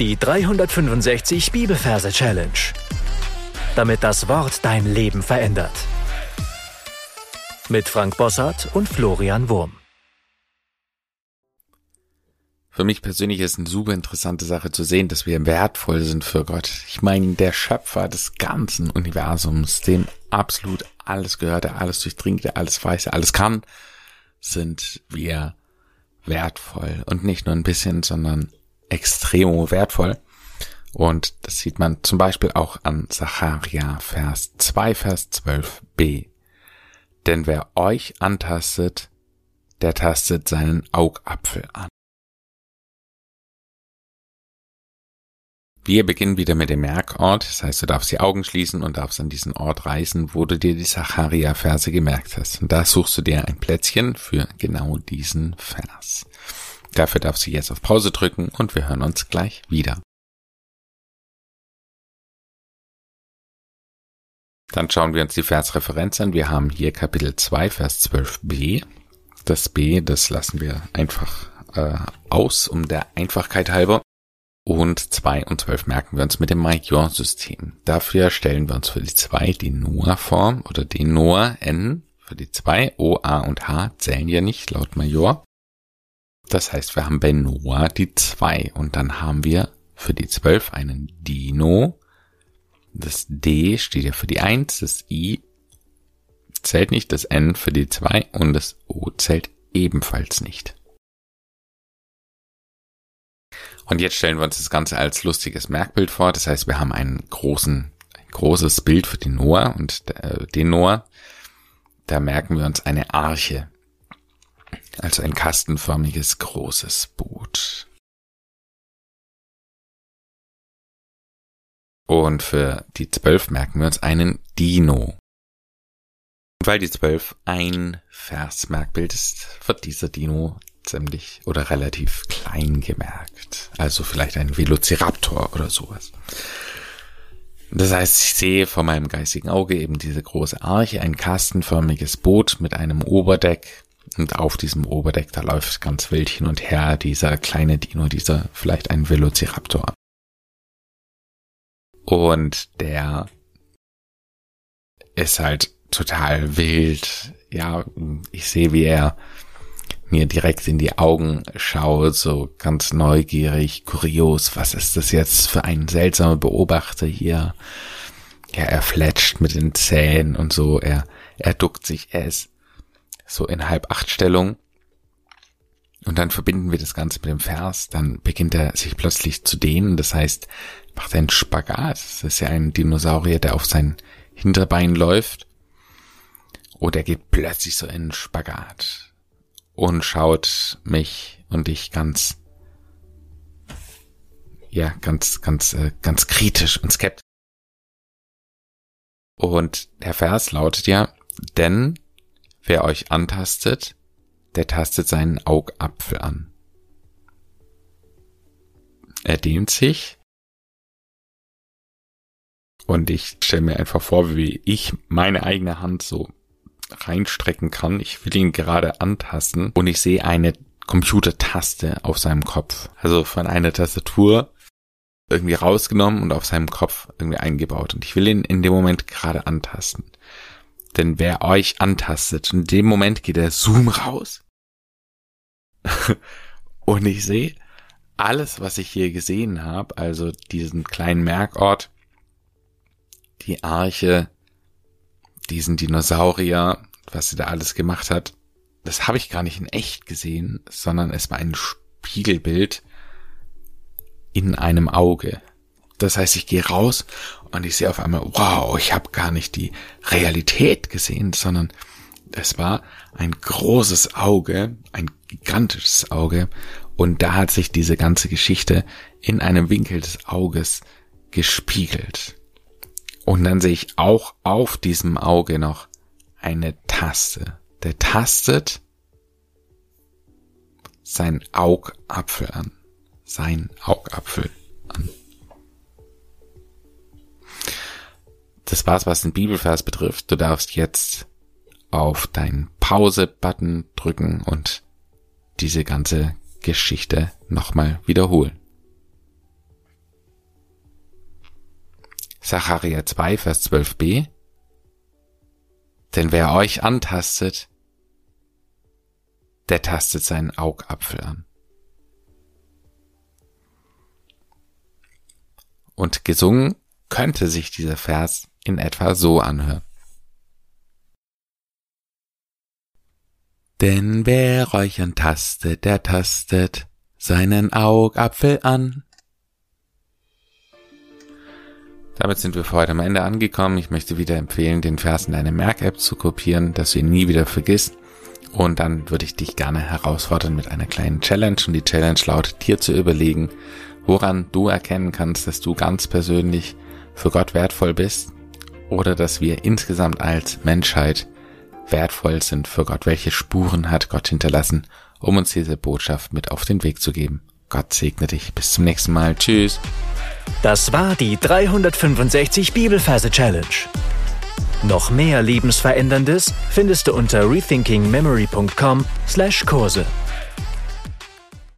Die 365 Bibelverse Challenge. Damit das Wort dein Leben verändert. Mit Frank Bossart und Florian Wurm. Für mich persönlich ist eine super interessante Sache zu sehen, dass wir wertvoll sind für Gott. Ich meine, der Schöpfer des ganzen Universums, dem absolut alles gehört, der alles durchdringt, der alles weiß, der alles kann, sind wir wertvoll. Und nicht nur ein bisschen, sondern extrem wertvoll. Und das sieht man zum Beispiel auch an Zacharia Vers 2, Vers 12b. Denn wer euch antastet, der tastet seinen Augapfel an. Wir beginnen wieder mit dem Merkort. Das heißt, du darfst die Augen schließen und darfst an diesen Ort reisen, wo du dir die Zacharia-Verse gemerkt hast. Und da suchst du dir ein Plätzchen für genau diesen Vers. Dafür darfst du jetzt auf Pause drücken und wir hören uns gleich wieder. Dann schauen wir uns die Versreferenz an. Wir haben hier Kapitel 2, Vers 12b. Das B, das lassen wir einfach äh, aus, um der Einfachkeit halber. Und 2 und 12 merken wir uns mit dem Major-System. Dafür stellen wir uns für die 2 die Noah-Form oder den Noah N für die 2. O, A und H zählen ja nicht laut Major. Das heißt, wir haben bei Noah die 2 und dann haben wir für die 12 einen Dino. Das D steht ja für die 1, das I zählt nicht, das N für die 2 und das O zählt ebenfalls nicht. Und jetzt stellen wir uns das Ganze als lustiges Merkbild vor. Das heißt, wir haben einen großen, ein großes Bild für den Noah und äh, den Noah. Da merken wir uns eine Arche. Also ein kastenförmiges großes Boot. Und für die zwölf merken wir uns einen Dino. Und weil die zwölf ein Versmerkbild ist, wird dieser Dino ziemlich oder relativ klein gemerkt. Also vielleicht ein Velociraptor oder sowas. Das heißt, ich sehe vor meinem geistigen Auge eben diese große Arche, ein kastenförmiges Boot mit einem Oberdeck. Und auf diesem Oberdeck, da läuft ganz wild hin und her dieser kleine Dino, dieser vielleicht ein Velociraptor. Und der ist halt total wild. Ja, ich sehe, wie er mir direkt in die Augen schaut, so ganz neugierig, kurios, was ist das jetzt für ein seltsamer Beobachter hier? Ja, er fletscht mit den Zähnen und so, er, er duckt sich, er ist so in halb acht Stellung. Und dann verbinden wir das Ganze mit dem Vers, dann beginnt er sich plötzlich zu dehnen, das heißt, macht einen Spagat. Das ist ja ein Dinosaurier, der auf sein Hinterbein läuft. Oder er geht plötzlich so in Spagat und schaut mich und ich ganz, ja, ganz, ganz, äh, ganz kritisch und skeptisch. Und der Vers lautet ja, denn wer euch antastet, der tastet seinen Augapfel an. Er dehnt sich und ich stelle mir einfach vor, wie ich meine eigene Hand so reinstrecken kann. Ich will ihn gerade antasten und ich sehe eine Computertaste auf seinem Kopf. Also von einer Tastatur irgendwie rausgenommen und auf seinem Kopf irgendwie eingebaut. Und ich will ihn in dem Moment gerade antasten. Denn wer euch antastet, in dem Moment geht der Zoom raus. und ich sehe alles, was ich hier gesehen habe, also diesen kleinen Merkort, die Arche, diesen Dinosaurier, was sie da alles gemacht hat, das habe ich gar nicht in echt gesehen, sondern es war ein Spiegelbild in einem Auge. Das heißt, ich gehe raus und ich sehe auf einmal, wow, ich habe gar nicht die Realität gesehen, sondern es war ein großes Auge, ein gigantisches Auge, und da hat sich diese ganze Geschichte in einem Winkel des Auges gespiegelt. Und dann sehe ich auch auf diesem Auge noch eine Taste. Der tastet sein Augapfel an. Sein Augapfel an. Das war's, was den Bibelvers betrifft. Du darfst jetzt auf deinen Pause-Button drücken und diese ganze Geschichte nochmal wiederholen. Sacharja 2, Vers 12b. Denn wer euch antastet, der tastet seinen Augapfel an. Und gesungen könnte sich dieser Vers in etwa so anhören. Denn wer euch antastet, der tastet seinen Augapfel an. Damit sind wir für heute am Ende angekommen. Ich möchte wieder empfehlen, den Vers in deine Merk-App zu kopieren, dass du ihn nie wieder vergisst. Und dann würde ich dich gerne herausfordern mit einer kleinen Challenge. Und die Challenge lautet, dir zu überlegen, woran du erkennen kannst, dass du ganz persönlich für Gott wertvoll bist oder dass wir insgesamt als Menschheit wertvoll sind für Gott. Welche Spuren hat Gott hinterlassen, um uns diese Botschaft mit auf den Weg zu geben? Gott segne dich. Bis zum nächsten Mal. Tschüss. Das war die 365 Bibelferse Challenge. Noch mehr Lebensveränderndes findest du unter rethinkingmemory.com/Kurse.